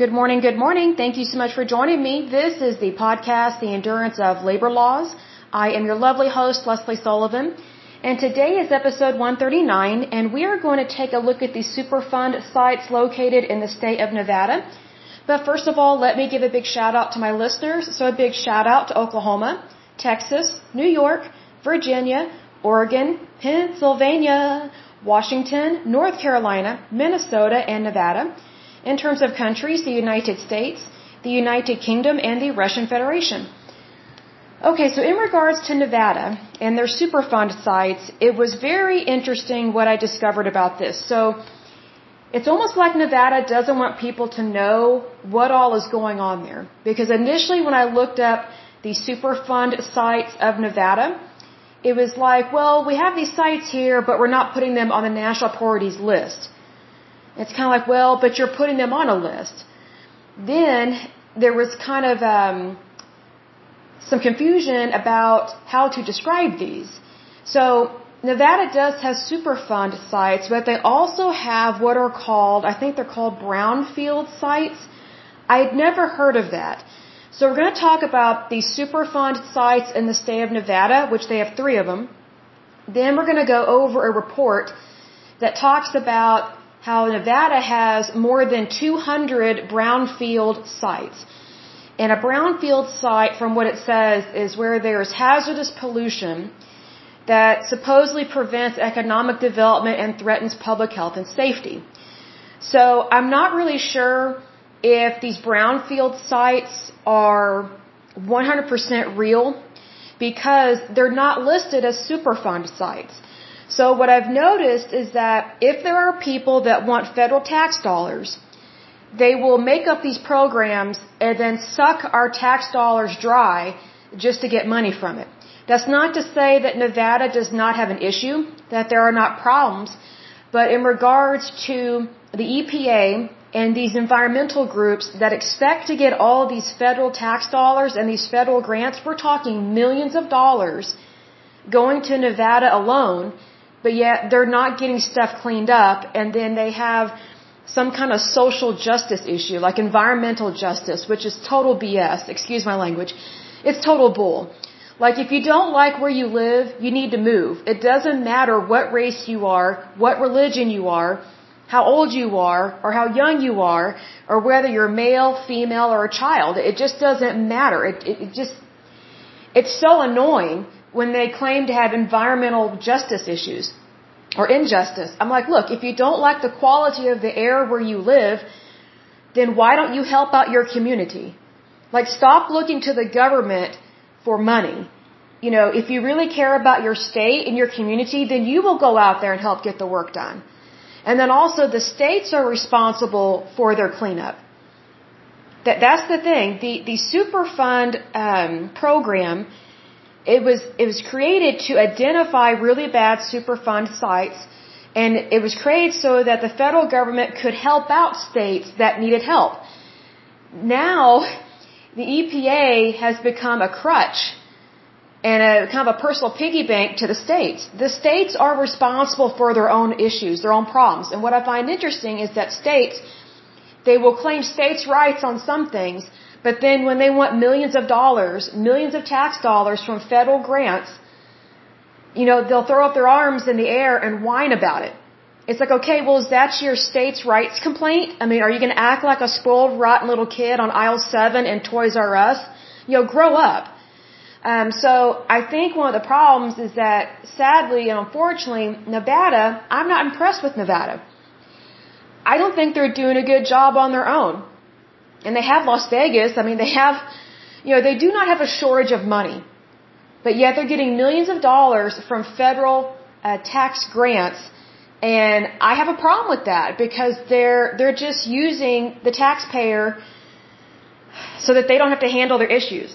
Good morning, good morning. Thank you so much for joining me. This is the podcast, The Endurance of Labor Laws. I am your lovely host, Lesley Sullivan. And today is episode 139, and we are going to take a look at the Superfund sites located in the state of Nevada. But first of all, let me give a big shout out to my listeners. So a big shout out to Oklahoma, Texas, New York, Virginia, Oregon, Pennsylvania, Washington, North Carolina, Minnesota, and Nevada. In terms of countries, the United States, the United Kingdom, and the Russian Federation. Okay, so in regards to Nevada and their Superfund sites, it was very interesting what I discovered about this. So, it's almost like Nevada doesn't want people to know what all is going on there. Because initially when I looked up the Superfund sites of Nevada, it was like, well, we have these sites here, but we're not putting them on the national priorities list. It's kind of like, well, but you're putting them on a list. Then there was kind of um, some confusion about how to describe these. So Nevada does have Superfund sites, but they also have what are called, I think they're called brownfield sites. I had never heard of that. So we're going to talk about the Superfund sites in the state of Nevada, which they have three of them. Then we're going to go over a report that talks about how Nevada has more than 200 brownfield sites. And a brownfield site, from what it says, is where there's hazardous pollution that supposedly prevents economic development and threatens public health and safety. So I'm not really sure if these brownfield sites are 100% real because they're not listed as Superfund sites. So what I've noticed is that if there are people that want federal tax dollars, they will make up these programs and then suck our tax dollars dry just to get money from it. That's not to say that Nevada does not have an issue, that there are not problems, but in regards to the EPA and these environmental groups that expect to get all these federal tax dollars and these federal grants, we're talking millions of dollars going to Nevada alone but yet they're not getting stuff cleaned up and then they have some kind of social justice issue like environmental justice which is total BS excuse my language. It's total bull. Like if you don't like where you live you need to move. It doesn't matter what race you are what religion you are how old you are or how young you are or whether you're male female or a child. It just doesn't matter. It, it, it just it's so annoying when they claim to have environmental justice issues or injustice. I'm like, look, if you don't like the quality of the air where you live, then why don't you help out your community? Like, stop looking to the government for money. You know, if you really care about your state and your community, then you will go out there and help get the work done. And then also the states are responsible for their cleanup. That, that's the thing. The, the Superfund um, program it was it was created to identify really bad superfund sites and it was created so that the federal government could help out states that needed help. Now the EPA has become a crutch and a kind of a personal piggy bank to the states. The states are responsible for their own issues, their own problems. And what I find interesting is that states they will claim states' rights on some things, but then when they want millions of dollars, millions of tax dollars from federal grants, you know, they'll throw up their arms in the air and whine about it. It's like, okay, well, is that your state's rights complaint? I mean, are you going to act like a spoiled, rotten little kid on aisle seven in Toys R Us? You know, grow up. Um, so I think one of the problems is that sadly and unfortunately, Nevada, I'm not impressed with Nevada. I don't think they're doing a good job on their own and they have Las Vegas. I mean, they have, you know, they do not have a shortage of money, but yet they're getting millions of dollars from federal uh, tax grants. And I have a problem with that because they're they're just using the taxpayer so that they don't have to handle their issues.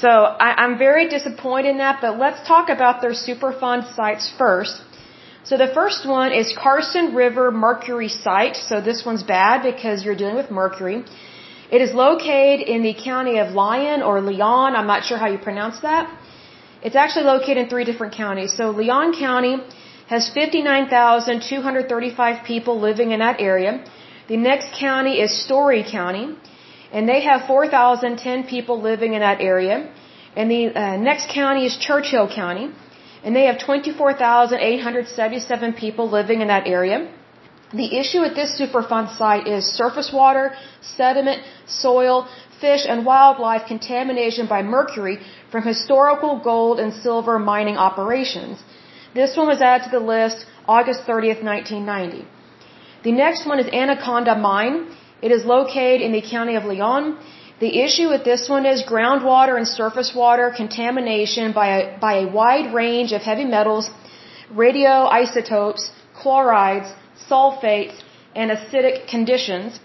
So I, I'm very disappointed in that. But let's talk about their Superfund sites first. So the first one is Carson River Mercury Site. So this one's bad because you're dealing with mercury. It is located in the county of Lyon or Leon. I'm not sure how you pronounce that. It's actually located in three different counties. So Leon County has 59,235 people living in that area. The next county is Storey County, and they have 4,010 people living in that area. And the uh, next county is Churchill County, and they have 24,877 people living in that area. The issue at this Superfund site is surface water, sediment, soil, fish, and wildlife contamination by mercury from historical gold and silver mining operations. This one was added to the list August 30th, 1990. The next one is Anaconda Mine. It is located in the county of Leon. The issue with this one is groundwater and surface water contamination by a, by a wide range of heavy metals, radioisotopes, chlorides, sulfates, and acidic conditions.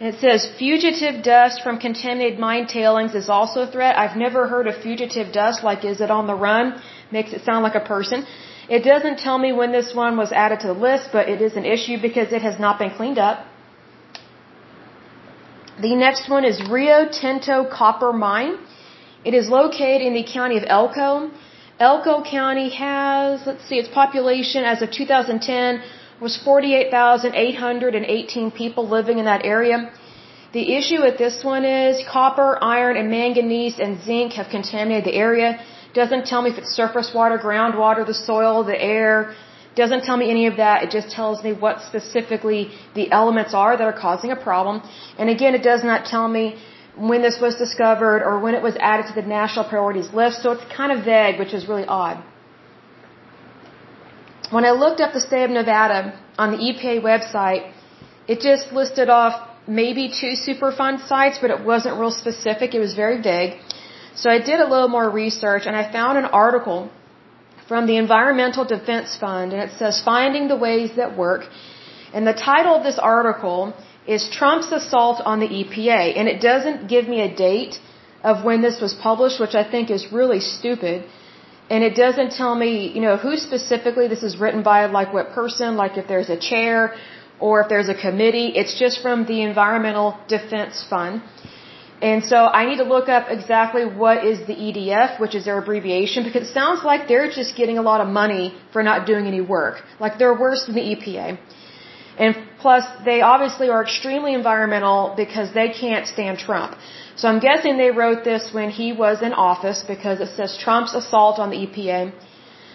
And it says fugitive dust from contaminated mine tailings is also a threat. I've never heard of fugitive dust, like is it on the run? Makes it sound like a person. It doesn't tell me when this one was added to the list, but it is an issue because it has not been cleaned up. The next one is Rio Tinto Copper Mine. It is located in the county of Elko. Elko County has, let's see, its population as of 2010 was 48,818 people living in that area. The issue with this one is copper, iron, and manganese and zinc have contaminated the area. Doesn't tell me if it's surface water, groundwater, the soil, the air. Doesn't tell me any of that. It just tells me what specifically the elements are that are causing a problem. And again, it does not tell me when this was discovered or when it was added to the national priorities list. So it's kind of vague, which is really odd. When I looked up the state of Nevada on the EPA website, it just listed off maybe two Superfund sites, but it wasn't real specific. It was very vague. So I did a little more research and I found an article from the Environmental Defense Fund and it says Finding the Ways That Work. And the title of this article is Trump's Assault on the EPA. And it doesn't give me a date of when this was published, which I think is really stupid. And it doesn't tell me, you know, who specifically this is written by, like what person, like if there's a chair or if there's a committee. It's just from the Environmental Defense Fund. And so I need to look up exactly what is the EDF, which is their abbreviation, because it sounds like they're just getting a lot of money for not doing any work. Like they're worse than the EPA. And plus, they obviously are extremely environmental because they can't stand Trump. So I'm guessing they wrote this when he was in office because it says Trump's assault on the EPA.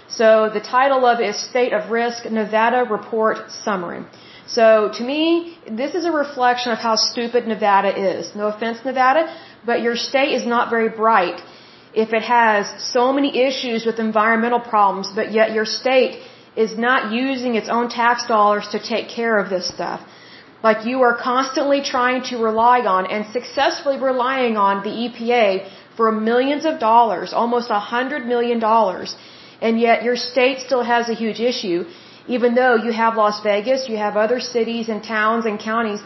So the title of it is State of Risk Nevada Report Summary. So to me, this is a reflection of how stupid Nevada is. No offense, Nevada, but your state is not very bright if it has so many issues with environmental problems, but yet your state is not using its own tax dollars to take care of this stuff. Like you are constantly trying to rely on and successfully relying on the EPA for millions of dollars, almost a hundred million dollars, and yet your state still has a huge issue even though you have Las Vegas, you have other cities and towns and counties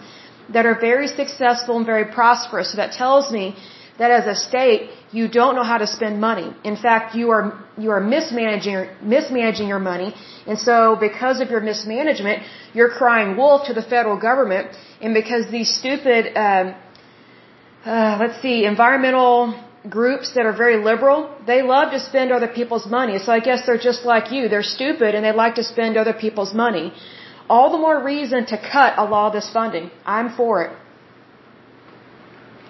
that are very successful and very prosperous. So that tells me that as a state, you don't know how to spend money. In fact, you are you are mismanaging mismanaging your money, and so because of your mismanagement, you're crying wolf to the federal government, and because these stupid, um, uh, let's see, environmental groups that are very liberal, they love to spend other people's money. So I guess they're just like you. They're stupid and they like to spend other people's money. All the more reason to cut a lot of this funding. I'm for it.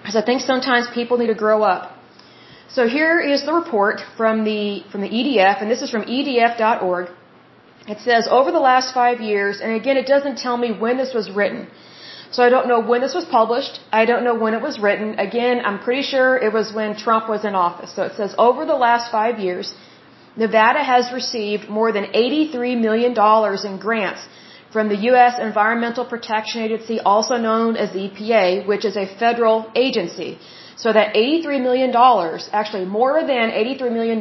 Because I think sometimes people need to grow up. So here is the report from the, from the EDF, and this is from edf.org. It says, over the last five years, and again, it doesn't tell me when this was written. So I don't know when this was published. I don't know when it was written. Again, I'm pretty sure it was when Trump was in office. So it says over the last five years, Nevada has received more than $83 million in grants from the U.S. Environmental Protection Agency, also known as the EPA, which is a federal agency. So that $83 million, actually more than $83 million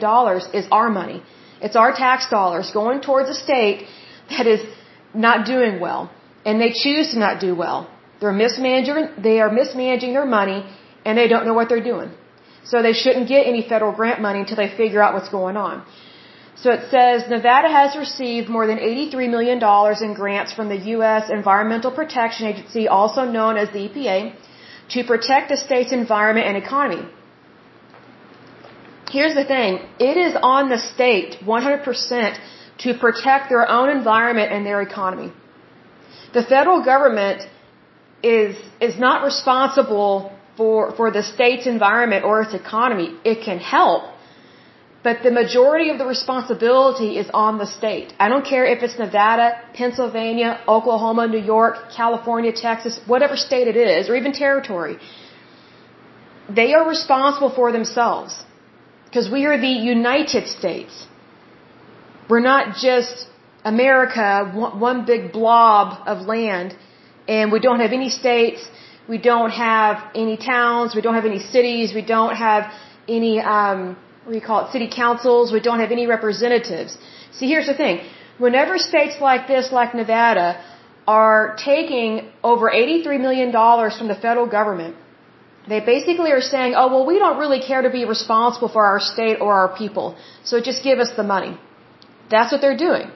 is our money. It's our tax dollars going towards a state that is not doing well. And they choose to not do well. They're mismanaging, they are mismanaging their money and they don't know what they're doing. So they shouldn't get any federal grant money until they figure out what's going on. So it says Nevada has received more than $83 million in grants from the U.S. Environmental Protection Agency, also known as the EPA, to protect the state's environment and economy. Here's the thing. It is on the state 100% to protect their own environment and their economy. The federal government is is not responsible for for the state's environment or its economy. It can help, but the majority of the responsibility is on the state. I don't care if it's Nevada, Pennsylvania, Oklahoma, New York, California, Texas, whatever state it is, or even territory. They are responsible for themselves because we are the United States. We're not just America, one big blob of land, and we don't have any states, we don't have any towns, we don't have any cities, we don't have any, um, what do you call it, city councils, we don't have any representatives. See, here's the thing. Whenever states like this, like Nevada, are taking over $83 million from the federal government, they basically are saying, oh, well, we don't really care to be responsible for our state or our people, so just give us the money. That's what they're doing.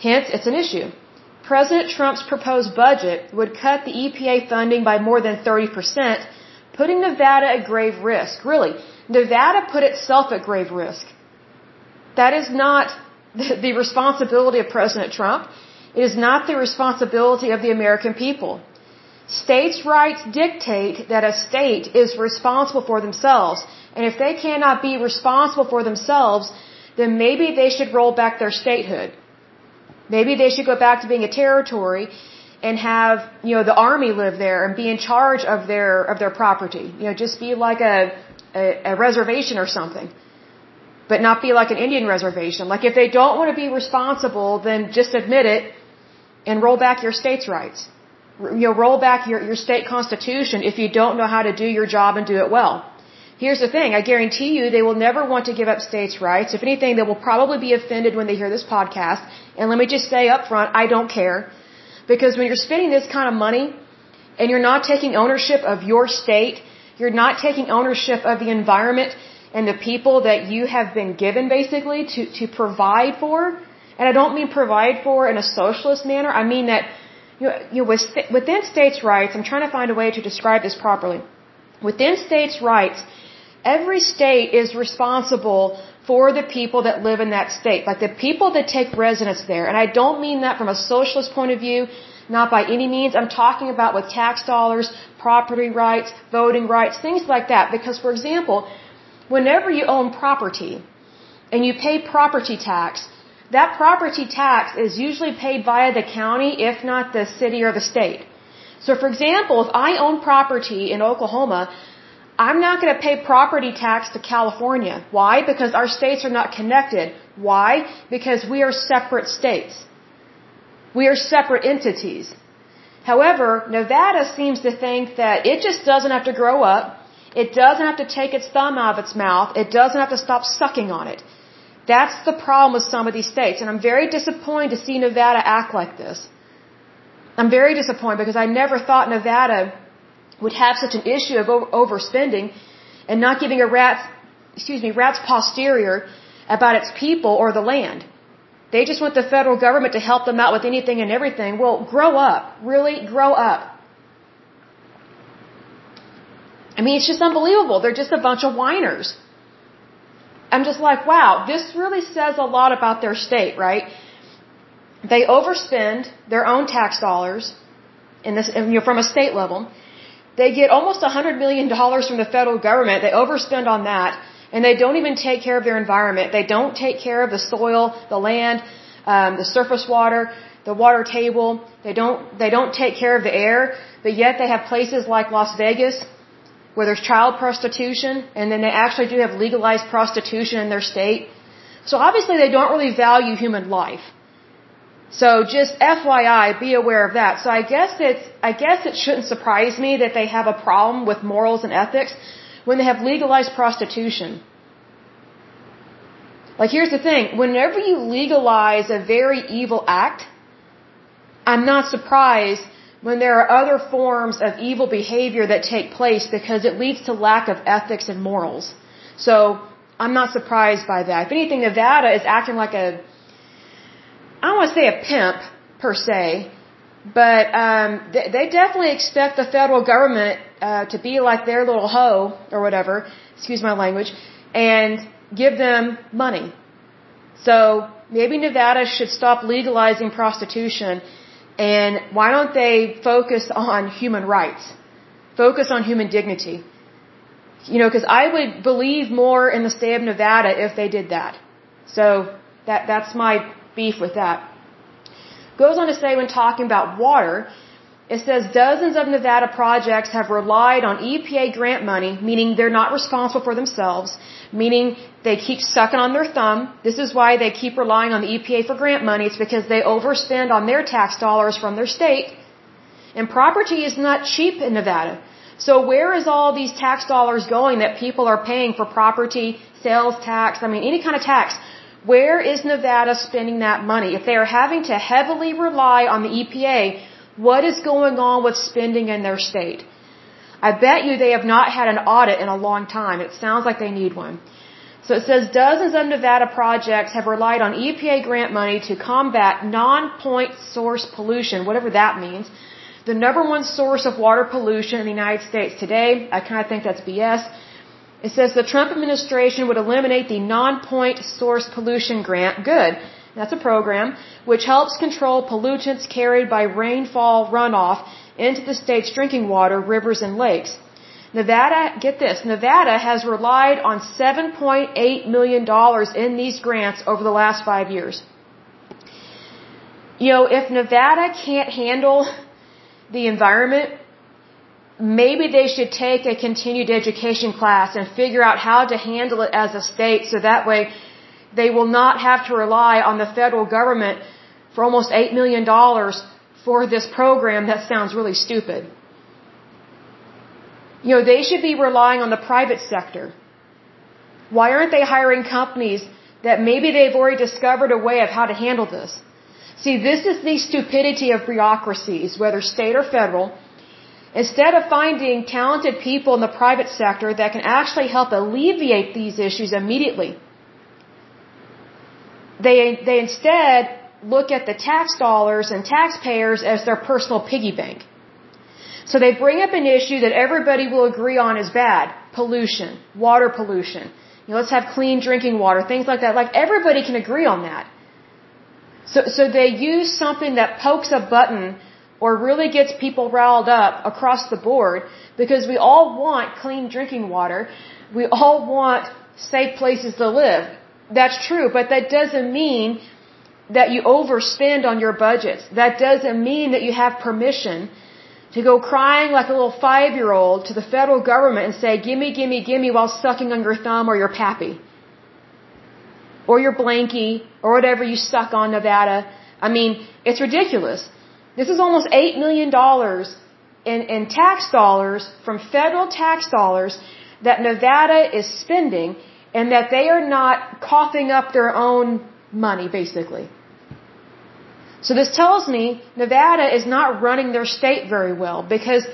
Hence, it's an issue. President Trump's proposed budget would cut the EPA funding by more than 30%, putting Nevada at grave risk. Really, Nevada put itself at grave risk. That is not the responsibility of President Trump. It is not the responsibility of the American people. States' rights dictate that a state is responsible for themselves. And if they cannot be responsible for themselves, then maybe they should roll back their statehood. Maybe they should go back to being a territory and have, you know, the army live there and be in charge of their, of their property. You know, just be like a, a, a reservation or something. But not be like an Indian reservation. Like if they don't want to be responsible, then just admit it and roll back your state's rights. You know, roll back your, your state constitution if you don't know how to do your job and do it well. Here's the thing, I guarantee you they will never want to give up states' rights. If anything, they will probably be offended when they hear this podcast. And let me just say up front, I don't care. Because when you're spending this kind of money and you're not taking ownership of your state, you're not taking ownership of the environment and the people that you have been given basically to, to provide for. And I don't mean provide for in a socialist manner. I mean that you know, you know, within states' rights, I'm trying to find a way to describe this properly. Within states' rights, every state is responsible for the people that live in that state, like the people that take residence there. And I don't mean that from a socialist point of view, not by any means. I'm talking about with tax dollars, property rights, voting rights, things like that. Because, for example, whenever you own property and you pay property tax, that property tax is usually paid via the county, if not the city or the state. So, for example, if I own property in Oklahoma, I'm not going to pay property tax to California. Why? Because our states are not connected. Why? Because we are separate states. We are separate entities. However, Nevada seems to think that it just doesn't have to grow up. It doesn't have to take its thumb out of its mouth. It doesn't have to stop sucking on it. That's the problem with some of these states. And I'm very disappointed to see Nevada act like this. I'm very disappointed because I never thought Nevada would have such an issue of overspending and not giving a rat's, excuse me, rat's posterior about its people or the land. They just want the federal government to help them out with anything and everything. Well, grow up. Really, grow up. I mean, it's just unbelievable. They're just a bunch of whiners. I'm just like, wow, this really says a lot about their state, right? They overspend their own tax dollars in this, you know, from a state level. They get almost $100 million from the federal government. They overspend on that. And they don't even take care of their environment. They don't take care of the soil, the land, um, the surface water, the water table. They don't, they don't take care of the air. But yet they have places like Las Vegas where there's child prostitution and then they actually do have legalized prostitution in their state. So obviously they don't really value human life. So just FYI, be aware of that. So I guess it's, I guess it shouldn't surprise me that they have a problem with morals and ethics when they have legalized prostitution. Like here's the thing, whenever you legalize a very evil act, I'm not surprised when there are other forms of evil behavior that take place because it leads to lack of ethics and morals. So I'm not surprised by that. If anything, Nevada is acting like a I don't want to say a pimp per se, but um, they, they definitely expect the federal government uh, to be like their little hoe or whatever, excuse my language, and give them money. So maybe Nevada should stop legalizing prostitution And why don't they focus on human rights? Focus on human dignity. You know, because I would believe more in the state of Nevada if they did that. So that that's my beef with that. Goes on to say when talking about water, it says dozens of Nevada projects have relied on EPA grant money, meaning they're not responsible for themselves, meaning they keep sucking on their thumb. This is why they keep relying on the EPA for grant money. It's because they overspend on their tax dollars from their state. And property is not cheap in Nevada. So where is all these tax dollars going that people are paying for property, sales tax, I mean any kind of tax? Where is Nevada spending that money? If they are having to heavily rely on the EPA, what is going on with spending in their state? I bet you they have not had an audit in a long time. It sounds like they need one. So it says dozens of Nevada projects have relied on EPA grant money to combat non-point source pollution, whatever that means the number one source of water pollution in the United States today. I kind of think that's BS. It says the Trump administration would eliminate the non-point source pollution grant. Good. That's a program which helps control pollutants carried by rainfall runoff into the state's drinking water, rivers, and lakes. Nevada, get this, Nevada has relied on $7.8 million in these grants over the last five years. You know, if Nevada can't handle the environment, maybe they should take a continued education class and figure out how to handle it as a state so that way they will not have to rely on the federal government for almost $8 million for this program that sounds really stupid. You know, they should be relying on the private sector. Why aren't they hiring companies that maybe they've already discovered a way of how to handle this? See, this is the stupidity of bureaucracies, whether state or federal. Instead of finding talented people in the private sector that can actually help alleviate these issues immediately, they, they instead look at the tax dollars and taxpayers as their personal piggy bank. So they bring up an issue that everybody will agree on is bad. Pollution. Water pollution. You know, let's have clean drinking water. Things like that. Like everybody can agree on that. So, so they use something that pokes a button or really gets people riled up across the board because we all want clean drinking water. We all want safe places to live. That's true, but that doesn't mean that you overspend on your budgets. That doesn't mean that you have permission to go crying like a little five year old to the federal government and say, gimme, gimme, gimme while sucking on your thumb or your pappy or your blankie or whatever you suck on Nevada. I mean, it's ridiculous. This is almost $8 million in, in tax dollars from federal tax dollars that Nevada is spending and that they are not coughing up their own money, basically. So this tells me Nevada is not running their state very well because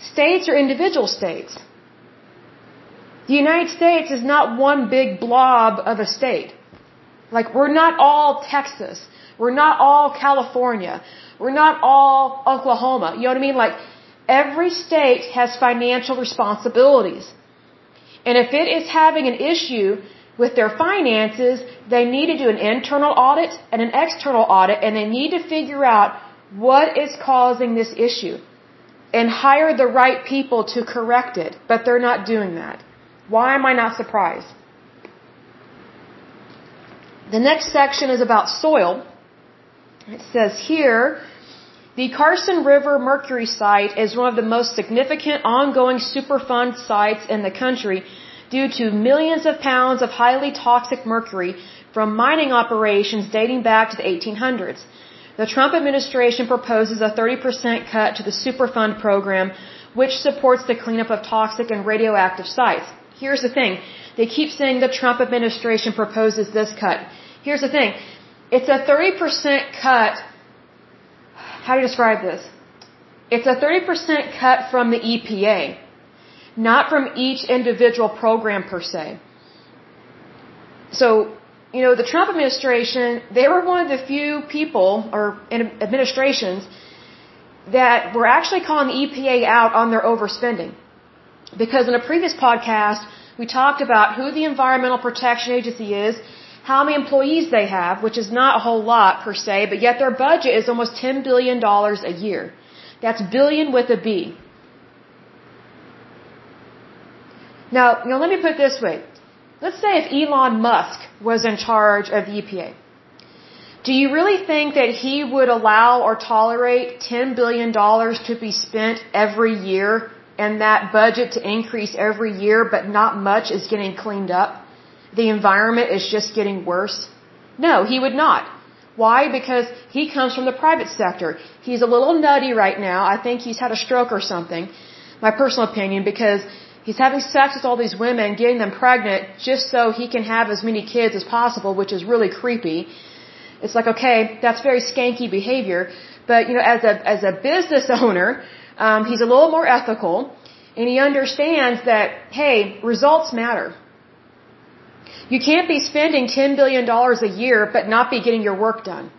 states are individual states. The United States is not one big blob of a state. Like we're not all Texas. We're not all California. We're not all Oklahoma. You know what I mean? Like every state has financial responsibilities. And if it is having an issue with their finances, they need to do an internal audit and an external audit and they need to figure out what is causing this issue and hire the right people to correct it. But they're not doing that. Why am I not surprised? The next section is about soil. It says here, the Carson River Mercury site is one of the most significant ongoing Superfund sites in the country due to millions of pounds of highly toxic mercury from mining operations dating back to the 1800s. The Trump administration proposes a 30% cut to the Superfund program, which supports the cleanup of toxic and radioactive sites. Here's the thing. They keep saying the Trump administration proposes this cut. Here's the thing. It's a 30% cut. How do you describe this? It's a 30% cut from the EPA, not from each individual program per se. So, you know, the Trump administration, they were one of the few people or administrations that were actually calling the EPA out on their overspending. Because in a previous podcast, we talked about who the Environmental Protection Agency is how many employees they have, which is not a whole lot per se, but yet their budget is almost $10 billion a year. That's billion with a B. Now, let me put it this way. Let's say if Elon Musk was in charge of the EPA. Do you really think that he would allow or tolerate $10 billion to be spent every year and that budget to increase every year, but not much is getting cleaned up? The environment is just getting worse? No, he would not. Why? Because he comes from the private sector. He's a little nutty right now. I think he's had a stroke or something. My personal opinion, because he's having sex with all these women, getting them pregnant just so he can have as many kids as possible, which is really creepy. It's like, okay, that's very skanky behavior. But, you know, as a, as a business owner, um, he's a little more ethical and he understands that, hey, results matter. You can't be spending $10 billion a year but not be getting your work done.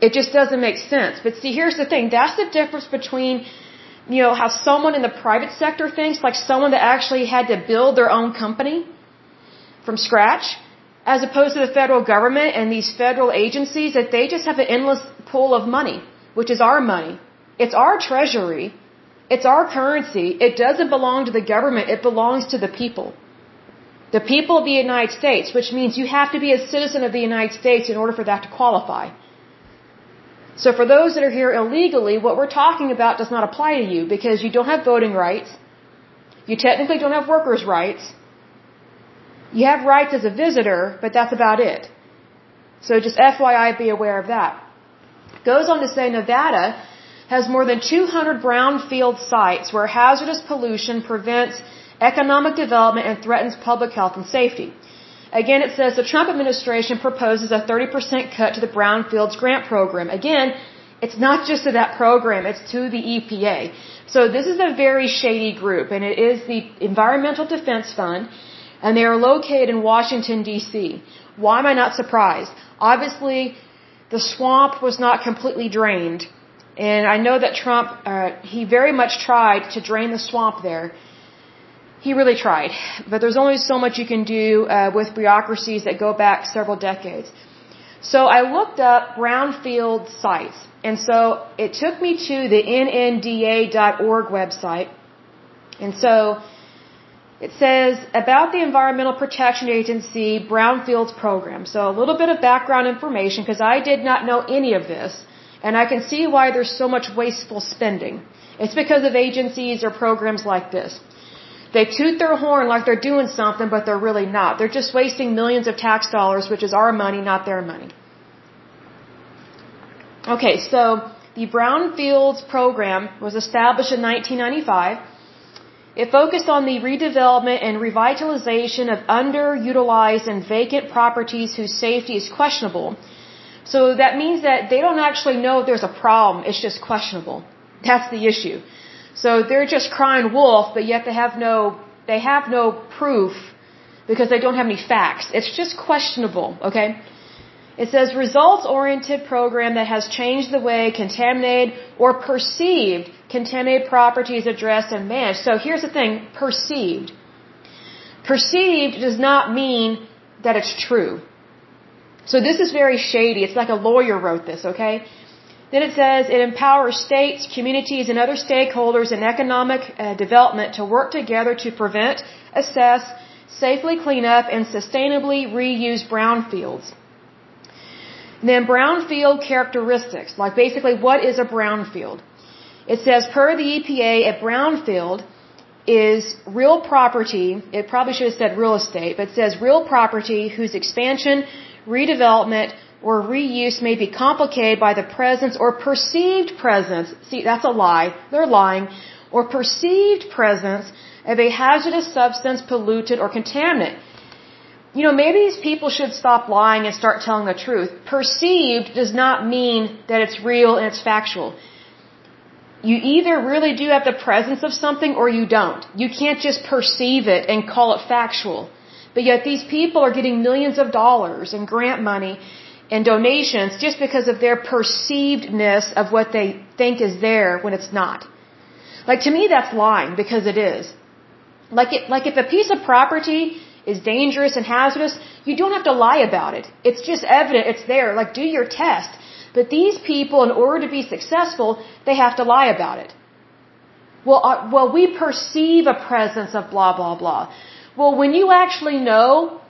It just doesn't make sense. But see, here's the thing. That's the difference between, you know, how someone in the private sector thinks, like someone that actually had to build their own company from scratch, as opposed to the federal government and these federal agencies that they just have an endless pool of money, which is our money. It's our treasury. It's our currency. It doesn't belong to the government. It belongs to the people. The people of the United States, which means you have to be a citizen of the United States in order for that to qualify. So for those that are here illegally, what we're talking about does not apply to you because you don't have voting rights. You technically don't have workers' rights. You have rights as a visitor, but that's about it. So just FYI, be aware of that. Goes on to say Nevada has more than 200 brownfield sites where hazardous pollution prevents economic development and threatens public health and safety. Again, it says the Trump administration proposes a 30% cut to the brownfields grant program. Again, it's not just to that program, it's to the EPA. So this is a very shady group, and it is the Environmental Defense Fund and they are located in Washington, D.C. Why am I not surprised? Obviously, the swamp was not completely drained. And I know that Trump, uh, he very much tried to drain the swamp there. He really tried. But there's only so much you can do uh, with bureaucracies that go back several decades. So I looked up brownfield sites. And so it took me to the nnda.org website. And so it says about the Environmental Protection Agency Brownfields program. So a little bit of background information because I did not know any of this. And I can see why there's so much wasteful spending. It's because of agencies or programs like this. They toot their horn like they're doing something, but they're really not. They're just wasting millions of tax dollars, which is our money, not their money. Okay, so the Brownfields program was established in 1995 it focused on the redevelopment and revitalization of underutilized and vacant properties whose safety is questionable. So that means that they don't actually know if there's a problem, it's just questionable. That's the issue. So they're just crying wolf, but yet they have no they have no proof because they don't have any facts. It's just questionable, okay? It says results oriented program that has changed the way contaminated or perceived contaminated properties addressed and managed. So here's the thing, perceived. Perceived does not mean that it's true. So this is very shady. It's like a lawyer wrote this, okay? Then it says it empowers states, communities, and other stakeholders in economic uh, development to work together to prevent, assess, safely clean up, and sustainably reuse brownfields. And then brownfield characteristics, like basically what is a brownfield? It says per the EPA, a brownfield is real property, it probably should have said real estate, but it says real property whose expansion, redevelopment, or reuse may be complicated by the presence or perceived presence, see that's a lie, they're lying, or perceived presence of a hazardous substance, pollutant, or contaminant you know, maybe these people should stop lying and start telling the truth. Perceived does not mean that it's real and it's factual. You either really do have the presence of something or you don't. You can't just perceive it and call it factual. But yet these people are getting millions of dollars in grant money and donations just because of their perceivedness of what they think is there when it's not. Like to me that's lying because it is. Like it, like if a piece of property is dangerous and hazardous, you don't have to lie about it. It's just evident. It's there. Like, do your test. But these people, in order to be successful, they have to lie about it. Well, uh, well, we perceive a presence of blah, blah, blah. Well, when you actually know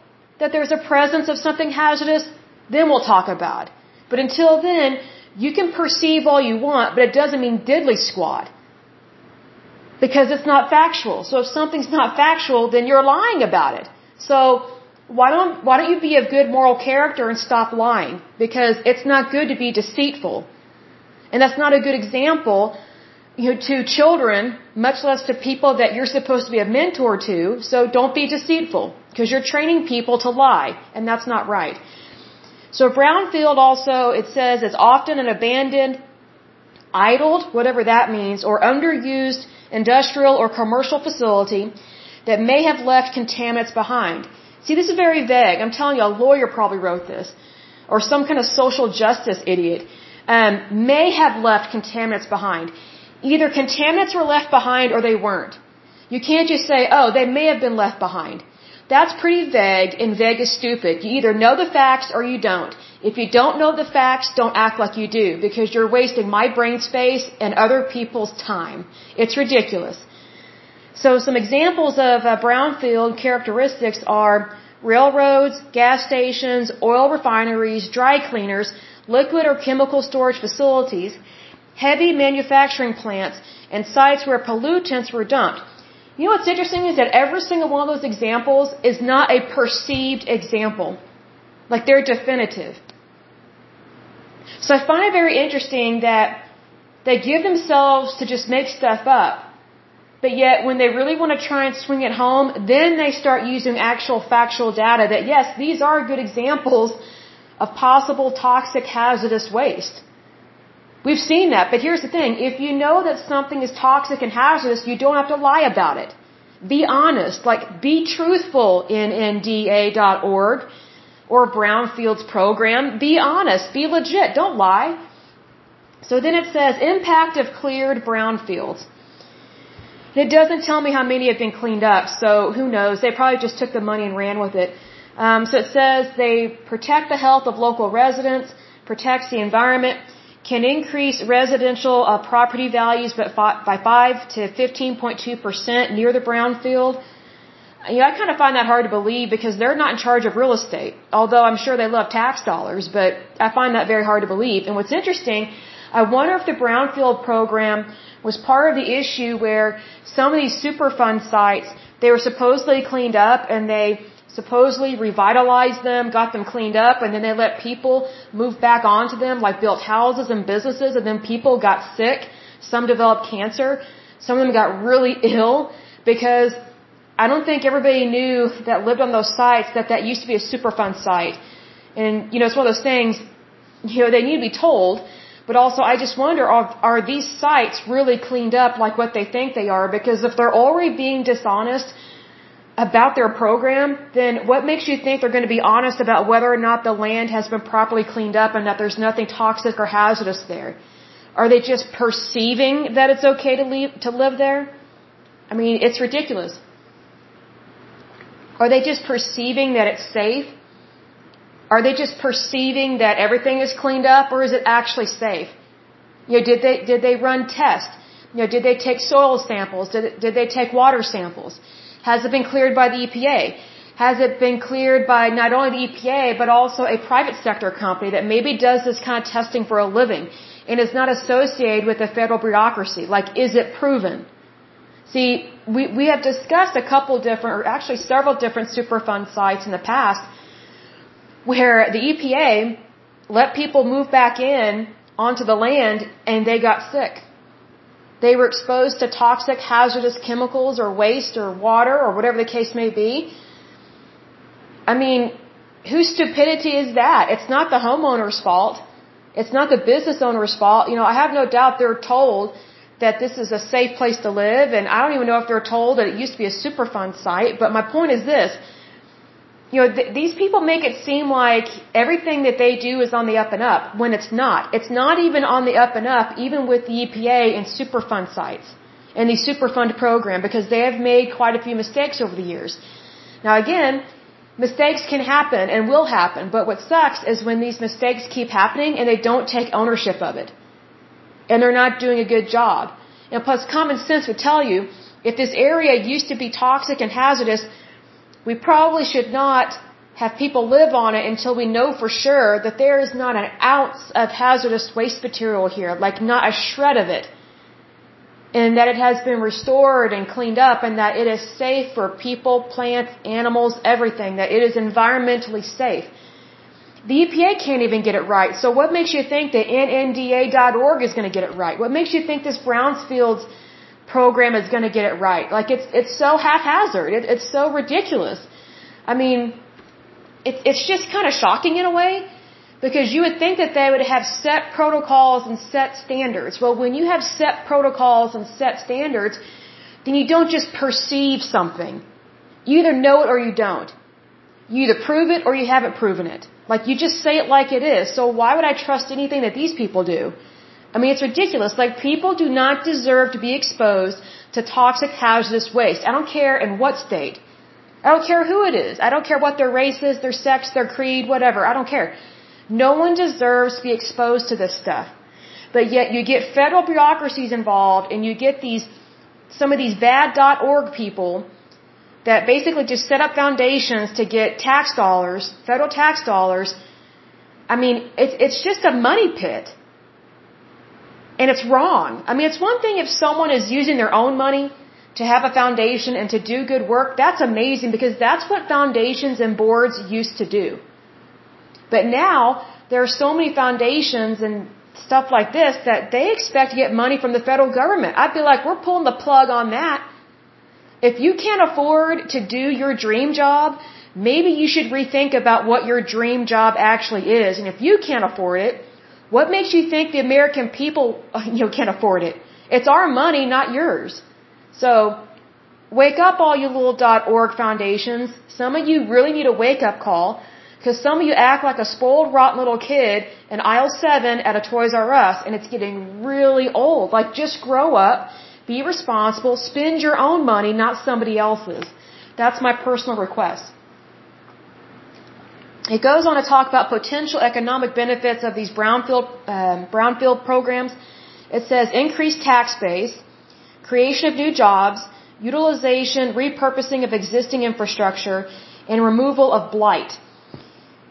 that there's a presence of something hazardous, then we'll talk about. But until then, you can perceive all you want, but it doesn't mean diddly squat. Because it's not factual. So if something's not factual, then you're lying about it. So why don't, why don't you be of good moral character and stop lying? Because it's not good to be deceitful. And that's not a good example you know, to children, much less to people that you're supposed to be a mentor to. So don't be deceitful because you're training people to lie and that's not right. So a brownfield also, it says it's often an abandoned, idled, whatever that means, or underused industrial or commercial facility that may have left contaminants behind. See, this is very vague. I'm telling you, a lawyer probably wrote this. Or some kind of social justice idiot. Um, may have left contaminants behind. Either contaminants were left behind or they weren't. You can't just say, oh, they may have been left behind. That's pretty vague, and vague is stupid. You either know the facts or you don't. If you don't know the facts, don't act like you do, because you're wasting my brain space and other people's time. It's ridiculous. So some examples of uh, brownfield characteristics are railroads, gas stations, oil refineries, dry cleaners, liquid or chemical storage facilities, heavy manufacturing plants, and sites where pollutants were dumped. You know what's interesting is that every single one of those examples is not a perceived example. Like they're definitive. So I find it very interesting that they give themselves to just make stuff up. But yet when they really want to try and swing it home, then they start using actual factual data that yes, these are good examples of possible toxic hazardous waste. We've seen that, but here's the thing. If you know that something is toxic and hazardous, you don't have to lie about it. Be honest, like be truthful in NDA.org or Brownfields program. Be honest, be legit, don't lie. So then it says impact of cleared brownfields. It doesn't tell me how many have been cleaned up, so who knows? They probably just took the money and ran with it. Um, so it says they protect the health of local residents, protects the environment, can increase residential uh, property values by 5 to 15.2% near the brownfield. You know, I kind of find that hard to believe because they're not in charge of real estate. Although I'm sure they love tax dollars, but I find that very hard to believe. And what's interesting, I wonder if the brownfield program was part of the issue where some of these Superfund sites, they were supposedly cleaned up and they supposedly revitalized them, got them cleaned up, and then they let people move back onto them, like built houses and businesses, and then people got sick. Some developed cancer. Some of them got really ill because I don't think everybody knew that lived on those sites that that used to be a Superfund site. And, you know, it's one of those things, you know, they need to be told, but also I just wonder, are, are these sites really cleaned up like what they think they are? Because if they're already being dishonest, about their program, then what makes you think they're going to be honest about whether or not the land has been properly cleaned up and that there's nothing toxic or hazardous there? Are they just perceiving that it's okay to leave, to live there? I mean, it's ridiculous. Are they just perceiving that it's safe? Are they just perceiving that everything is cleaned up or is it actually safe? You know, did they, did they run tests? You know, did they take soil samples? Did, did they take water samples? Has it been cleared by the EPA? Has it been cleared by not only the EPA, but also a private sector company that maybe does this kind of testing for a living and is not associated with the federal bureaucracy? Like, is it proven? See, we, we have discussed a couple different, or actually several different Superfund sites in the past where the EPA let people move back in onto the land and they got sick. They were exposed to toxic, hazardous chemicals or waste or water or whatever the case may be. I mean, whose stupidity is that? It's not the homeowner's fault. It's not the business owner's fault. You know, I have no doubt they're told that this is a safe place to live, and I don't even know if they're told that it used to be a Superfund site, but my point is this you know, th these people make it seem like everything that they do is on the up and up when it's not. It's not even on the up and up, even with the EPA and Superfund sites and the Superfund program because they have made quite a few mistakes over the years. Now again, mistakes can happen and will happen, but what sucks is when these mistakes keep happening and they don't take ownership of it. And they're not doing a good job. And plus common sense would tell you, if this area used to be toxic and hazardous, we probably should not have people live on it until we know for sure that there is not an ounce of hazardous waste material here, like not a shred of it. And that it has been restored and cleaned up and that it is safe for people, plants, animals, everything, that it is environmentally safe. The EPA can't even get it right. So what makes you think that NNDA.org is going to get it right? What makes you think this Brownfields program is going to get it right? Like it's it's so haphazard. It, it's so ridiculous. I mean, it's it's just kind of shocking in a way because you would think that they would have set protocols and set standards. Well, when you have set protocols and set standards, then you don't just perceive something. You either know it or you don't. You either prove it or you haven't proven it. Like you just say it like it is. So why would I trust anything that these people do? I mean, it's ridiculous. Like people do not deserve to be exposed to toxic hazardous waste. I don't care in what state. I don't care who it is. I don't care what their race is, their sex, their creed, whatever. I don't care. No one deserves to be exposed to this stuff. But yet you get federal bureaucracies involved and you get these, some of these bad .org people that basically just set up foundations to get tax dollars, federal tax dollars. I mean, it's, it's just a money pit. And it's wrong. I mean, it's one thing if someone is using their own money to have a foundation and to do good work. That's amazing because that's what foundations and boards used to do. But now, there are so many foundations and stuff like this that they expect to get money from the federal government. I'd be like, we're pulling the plug on that. If you can't afford to do your dream job, maybe you should rethink about what your dream job actually is. And if you can't afford it, what makes you think the American people you know can't afford it? It's our money, not yours. So, wake up all you little dot .org foundations. Some of you really need a wake up call because some of you act like a spoiled, rotten little kid in aisle seven at a Toys R Us, and it's getting really old. Like, just grow up, be responsible, spend your own money, not somebody else's. That's my personal request. It goes on to talk about potential economic benefits of these brownfield um, brownfield programs. It says increased tax base, creation of new jobs, utilization, repurposing of existing infrastructure, and removal of blight.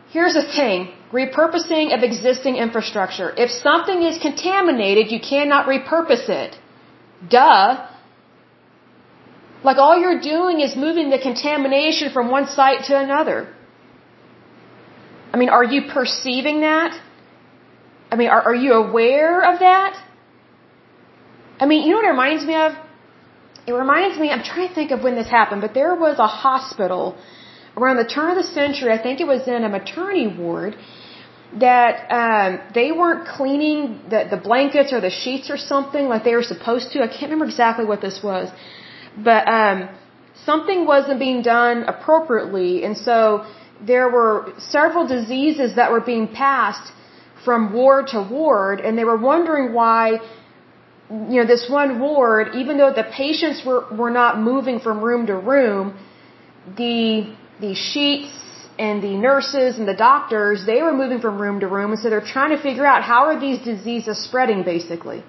Here's the thing. Repurposing of existing infrastructure. If something is contaminated, you cannot repurpose it. Duh. Like all you're doing is moving the contamination from one site to another. I mean, are you perceiving that? I mean, are, are you aware of that? I mean, you know what it reminds me of? It reminds me, I'm trying to think of when this happened, but there was a hospital around the turn of the century, I think it was in a maternity ward, that um, they weren't cleaning the, the blankets or the sheets or something like they were supposed to. I can't remember exactly what this was. But um, something wasn't being done appropriately, and so there were several diseases that were being passed from ward to ward, and they were wondering why you know, this one ward, even though the patients were, were not moving from room to room, the the sheets and the nurses and the doctors, they were moving from room to room, and so they're trying to figure out how are these diseases spreading, basically.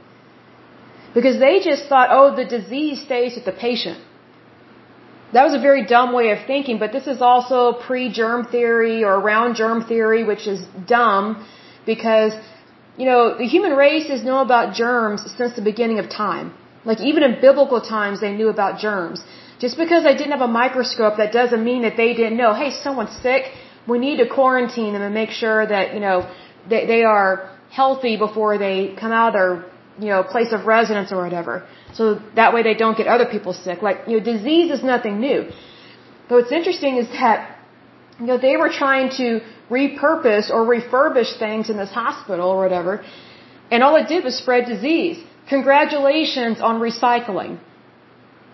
Because they just thought, oh, the disease stays with the patient. That was a very dumb way of thinking, but this is also pre-germ theory or around germ theory, which is dumb because, you know, the human race has known about germs since the beginning of time. Like even in biblical times, they knew about germs. Just because they didn't have a microscope, that doesn't mean that they didn't know, hey, someone's sick, we need to quarantine them and make sure that, you know, they, they are healthy before they come out of their, you know, place of residence or whatever. So that way they don't get other people sick. Like, you know, disease is nothing new. But what's interesting is that, you know, they were trying to repurpose or refurbish things in this hospital or whatever, and all it did was spread disease. Congratulations on recycling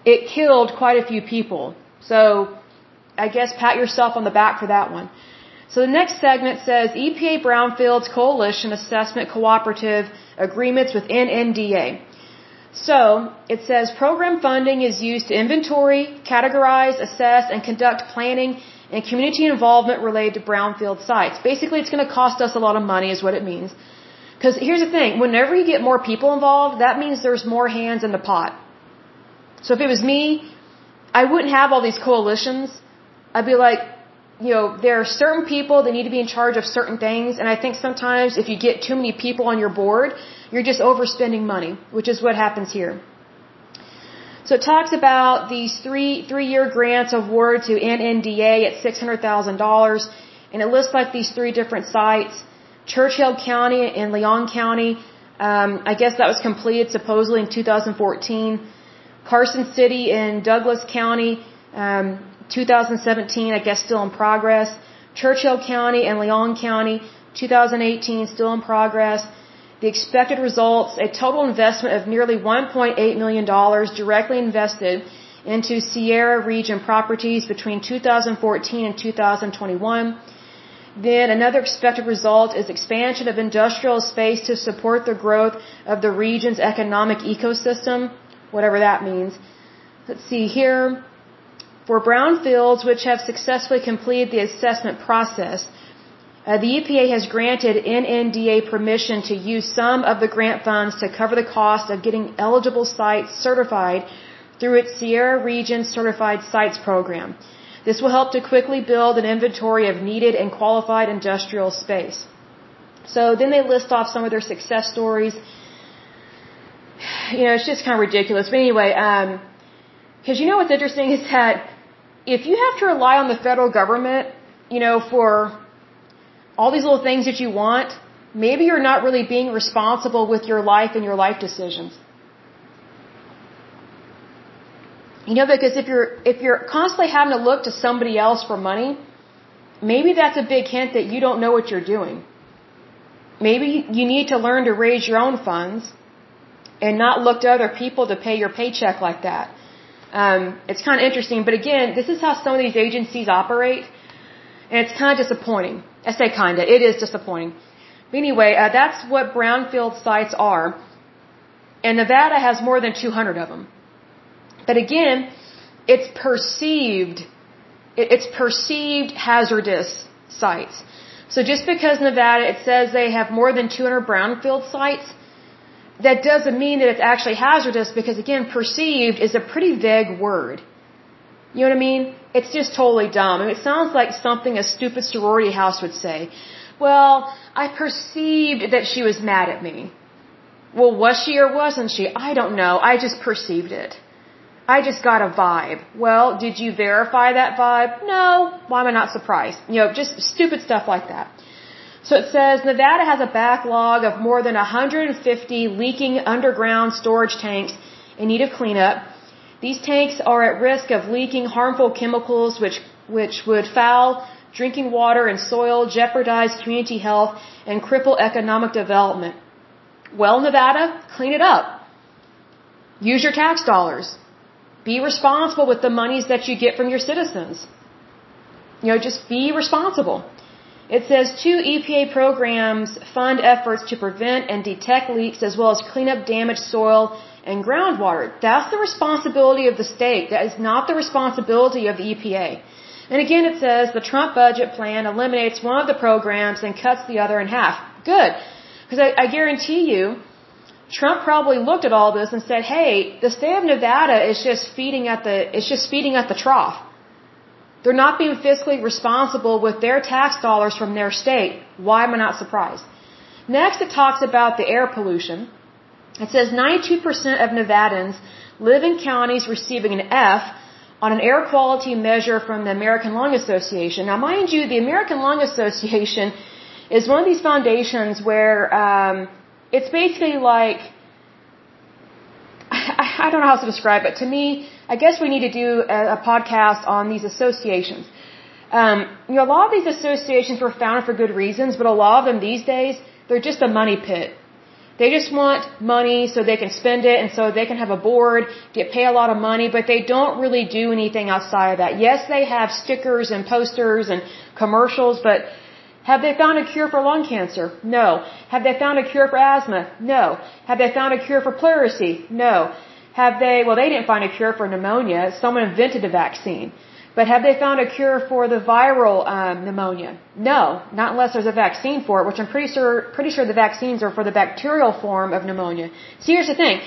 it killed quite a few people. So I guess pat yourself on the back for that one. So the next segment says EPA Brownfields Coalition Assessment Cooperative Agreements with NNDA. So, it says program funding is used to inventory, categorize, assess, and conduct planning and community involvement related to brownfield sites. Basically, it's going to cost us a lot of money is what it means. Because here's the thing, whenever you get more people involved, that means there's more hands in the pot. So if it was me, I wouldn't have all these coalitions. I'd be like, you know, there are certain people that need to be in charge of certain things, and I think sometimes if you get too many people on your board, you're just overspending money, which is what happens here. So it talks about these three three year grants awarded to NNDA at six hundred thousand dollars, and it lists like these three different sites: Churchill County and Lyon County. Um, I guess that was completed supposedly in 2014. Carson City in Douglas County, um, 2017, I guess still in progress. Churchill County and Lyon County, 2018, still in progress. The expected results, a total investment of nearly $1.8 million directly invested into Sierra region properties between 2014 and 2021. Then another expected result is expansion of industrial space to support the growth of the region's economic ecosystem whatever that means. Let's see here. For brownfields which have successfully completed the assessment process, uh, the EPA has granted NNDA permission to use some of the grant funds to cover the cost of getting eligible sites certified through its Sierra Region Certified Sites program. This will help to quickly build an inventory of needed and qualified industrial space. So then they list off some of their success stories you know, it's just kind of ridiculous. But anyway, um, because you know what's interesting is that if you have to rely on the federal government, you know, for all these little things that you want, maybe you're not really being responsible with your life and your life decisions. You know, because if you're if you're constantly having to look to somebody else for money, maybe that's a big hint that you don't know what you're doing. Maybe you need to learn to raise your own funds and not look to other people to pay your paycheck like that. Um, it's kind of interesting, but again, this is how some of these agencies operate, and it's kind of disappointing. I say kind of, it is disappointing. But anyway, uh, that's what brownfield sites are, and Nevada has more than 200 of them. But again, it's perceived, it's perceived hazardous sites. So just because Nevada, it says they have more than 200 brownfield sites, that doesn't mean that it's actually hazardous because again, perceived is a pretty vague word. You know what I mean? It's just totally dumb. I mean, it sounds like something a stupid sorority house would say. Well, I perceived that she was mad at me. Well, was she or wasn't she? I don't know. I just perceived it. I just got a vibe. Well, did you verify that vibe? No. Why am I not surprised? You know, just stupid stuff like that. So it says Nevada has a backlog of more than 150 leaking underground storage tanks in need of cleanup. These tanks are at risk of leaking harmful chemicals which, which would foul drinking water and soil, jeopardize community health, and cripple economic development. Well, Nevada, clean it up. Use your tax dollars. Be responsible with the monies that you get from your citizens. You know, just be responsible. It says two EPA programs fund efforts to prevent and detect leaks as well as clean up damaged soil and groundwater. That's the responsibility of the state. That is not the responsibility of the EPA. And again, it says the Trump budget plan eliminates one of the programs and cuts the other in half. Good. Because I, I guarantee you, Trump probably looked at all this and said, hey, the state of Nevada is just feeding at the, it's just feeding at the trough. They're not being fiscally responsible with their tax dollars from their state. Why am I not surprised? Next, it talks about the air pollution. It says 92% of Nevadans live in counties receiving an F on an air quality measure from the American Lung Association. Now, mind you, the American Lung Association is one of these foundations where um, it's basically like I, I don't know how to describe it. To me, I guess we need to do a, a podcast on these associations. Um, you know, a lot of these associations were founded for good reasons, but a lot of them these days, they're just a money pit. They just want money so they can spend it and so they can have a board, get paid a lot of money, but they don't really do anything outside of that. Yes, they have stickers and posters and commercials, but Have they found a cure for lung cancer? No. Have they found a cure for asthma? No. Have they found a cure for pleurisy? No. Have they, well, they didn't find a cure for pneumonia. Someone invented a vaccine. But have they found a cure for the viral um, pneumonia? No, not unless there's a vaccine for it, which I'm pretty sure, pretty sure the vaccines are for the bacterial form of pneumonia. See, here's the thing.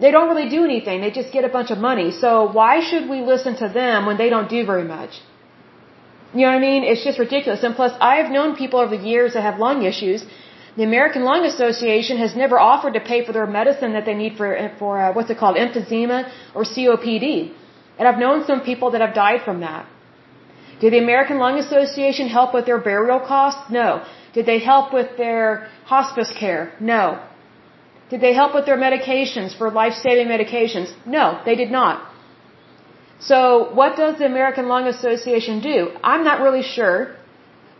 They don't really do anything. They just get a bunch of money. So why should we listen to them when they don't do very much? You know what I mean? It's just ridiculous. And plus, I've known people over the years that have lung issues. The American Lung Association has never offered to pay for their medicine that they need for for uh, what's it called, emphysema or COPD. And I've known some people that have died from that. Did the American Lung Association help with their burial costs? No. Did they help with their hospice care? No. Did they help with their medications for life-saving medications? No, they did not. So what does the American Lung Association do? I'm not really sure,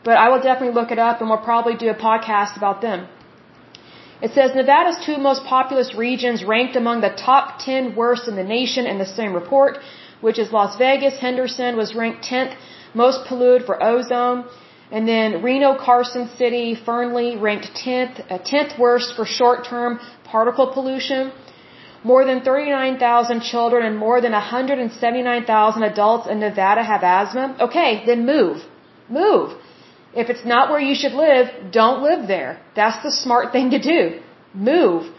but I will definitely look it up and we'll probably do a podcast about them. It says Nevada's two most populous regions ranked among the top 10 worst in the nation in the same report, which is Las Vegas. Henderson was ranked 10th most polluted for ozone. And then Reno, Carson City, Fernley ranked 10th, uh, 10th worst for short-term particle pollution. More than 39,000 children and more than 179,000 adults in Nevada have asthma. Okay, then move. Move. If it's not where you should live, don't live there. That's the smart thing to do. Move.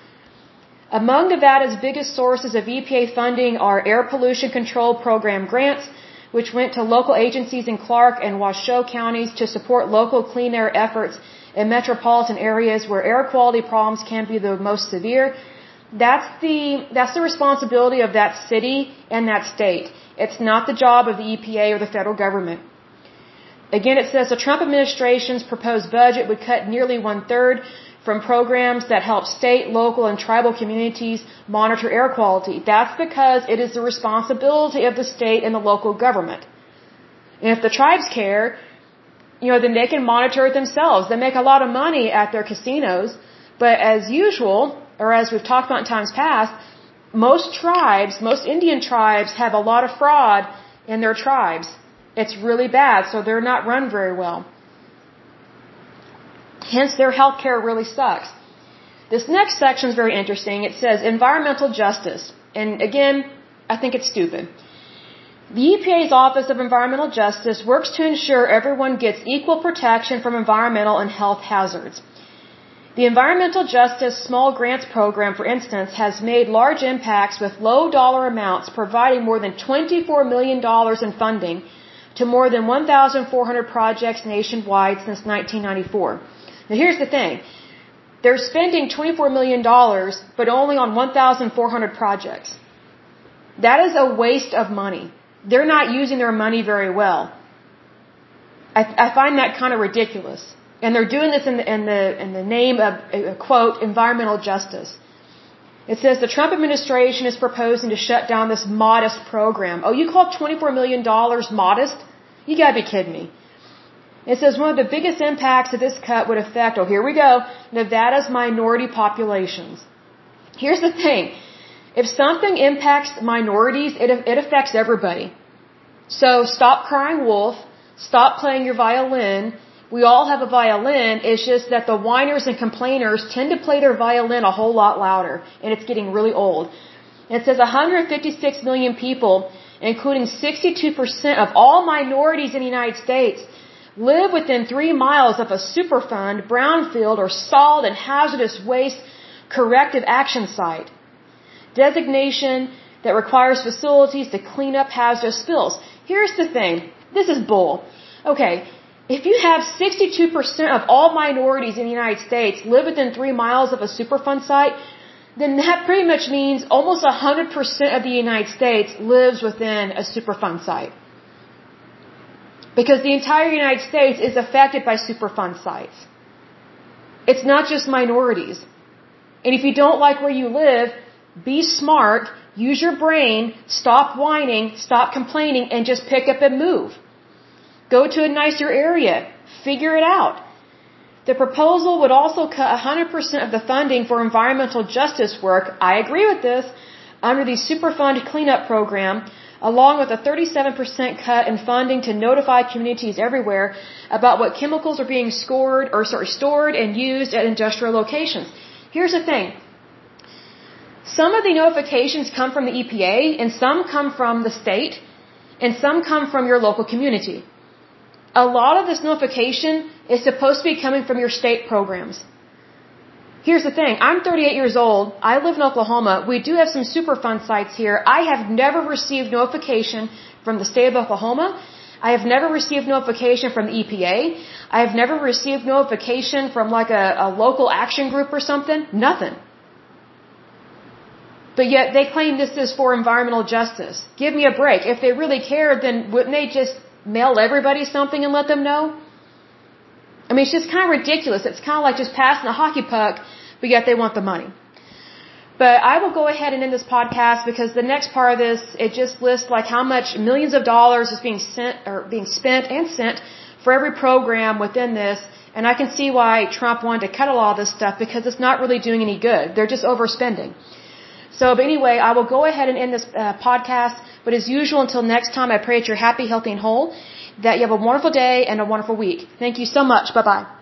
Among Nevada's biggest sources of EPA funding are Air Pollution Control Program grants, which went to local agencies in Clark and Washoe counties to support local clean air efforts in metropolitan areas where air quality problems can be the most severe that's the that's the responsibility of that city and that state. It's not the job of the EPA or the federal government. Again, it says the Trump administration's proposed budget would cut nearly one third from programs that help state, local, and tribal communities monitor air quality. That's because it is the responsibility of the state and the local government. And if the tribes care, you know, then they can monitor it themselves. They make a lot of money at their casinos, but as usual, or as we've talked about in times past, most tribes, most Indian tribes have a lot of fraud in their tribes. It's really bad, so they're not run very well. Hence, their health care really sucks. This next section is very interesting. It says environmental justice. And again, I think it's stupid. The EPA's Office of Environmental Justice works to ensure everyone gets equal protection from environmental and health hazards. The Environmental Justice Small Grants Program, for instance, has made large impacts with low dollar amounts, providing more than $24 million in funding to more than 1,400 projects nationwide since 1994. Now here's the thing. They're spending $24 million, but only on 1,400 projects. That is a waste of money. They're not using their money very well. I, I find that kind of ridiculous. And they're doing this in the, in the, in the name of, quote, environmental justice. It says the Trump administration is proposing to shut down this modest program. Oh, you call $24 million modest? You gotta be kidding me. It says one of the biggest impacts of this cut would affect, oh, here we go, Nevada's minority populations. Here's the thing. If something impacts minorities, it, it affects everybody. So stop crying wolf, stop playing your violin, we all have a violin. It's just that the whiners and complainers tend to play their violin a whole lot louder, and it's getting really old. It says 156 million people, including 62% of all minorities in the United States, live within three miles of a Superfund, brownfield, or solid and hazardous waste corrective action site. Designation that requires facilities to clean up hazardous spills. Here's the thing. This is bull. Okay, if you have 62% of all minorities in the United States live within three miles of a Superfund site, then that pretty much means almost 100% of the United States lives within a Superfund site. Because the entire United States is affected by Superfund sites. It's not just minorities. And if you don't like where you live, be smart, use your brain, stop whining, stop complaining, and just pick up and move. Go to a nicer area. Figure it out. The proposal would also cut 100% of the funding for environmental justice work. I agree with this. Under the Superfund cleanup program, along with a 37% cut in funding to notify communities everywhere about what chemicals are being scored or sorry, stored and used at industrial locations. Here's the thing. Some of the notifications come from the EPA and some come from the state and some come from your local community. A lot of this notification is supposed to be coming from your state programs. Here's the thing. I'm 38 years old. I live in Oklahoma. We do have some Superfund sites here. I have never received notification from the state of Oklahoma. I have never received notification from the EPA. I have never received notification from like a, a local action group or something. Nothing. But yet they claim this is for environmental justice. Give me a break. If they really cared, then wouldn't they just mail everybody something and let them know? I mean, it's just kind of ridiculous. It's kind of like just passing a hockey puck, but yet they want the money. But I will go ahead and end this podcast because the next part of this, it just lists like how much millions of dollars is being sent or being spent and sent for every program within this. And I can see why Trump wanted to cut a lot of this stuff because it's not really doing any good. They're just overspending. So, but anyway, I will go ahead and end this uh, podcast. But as usual, until next time, I pray that you're happy, healthy, and whole that you have a wonderful day and a wonderful week. Thank you so much. Bye bye.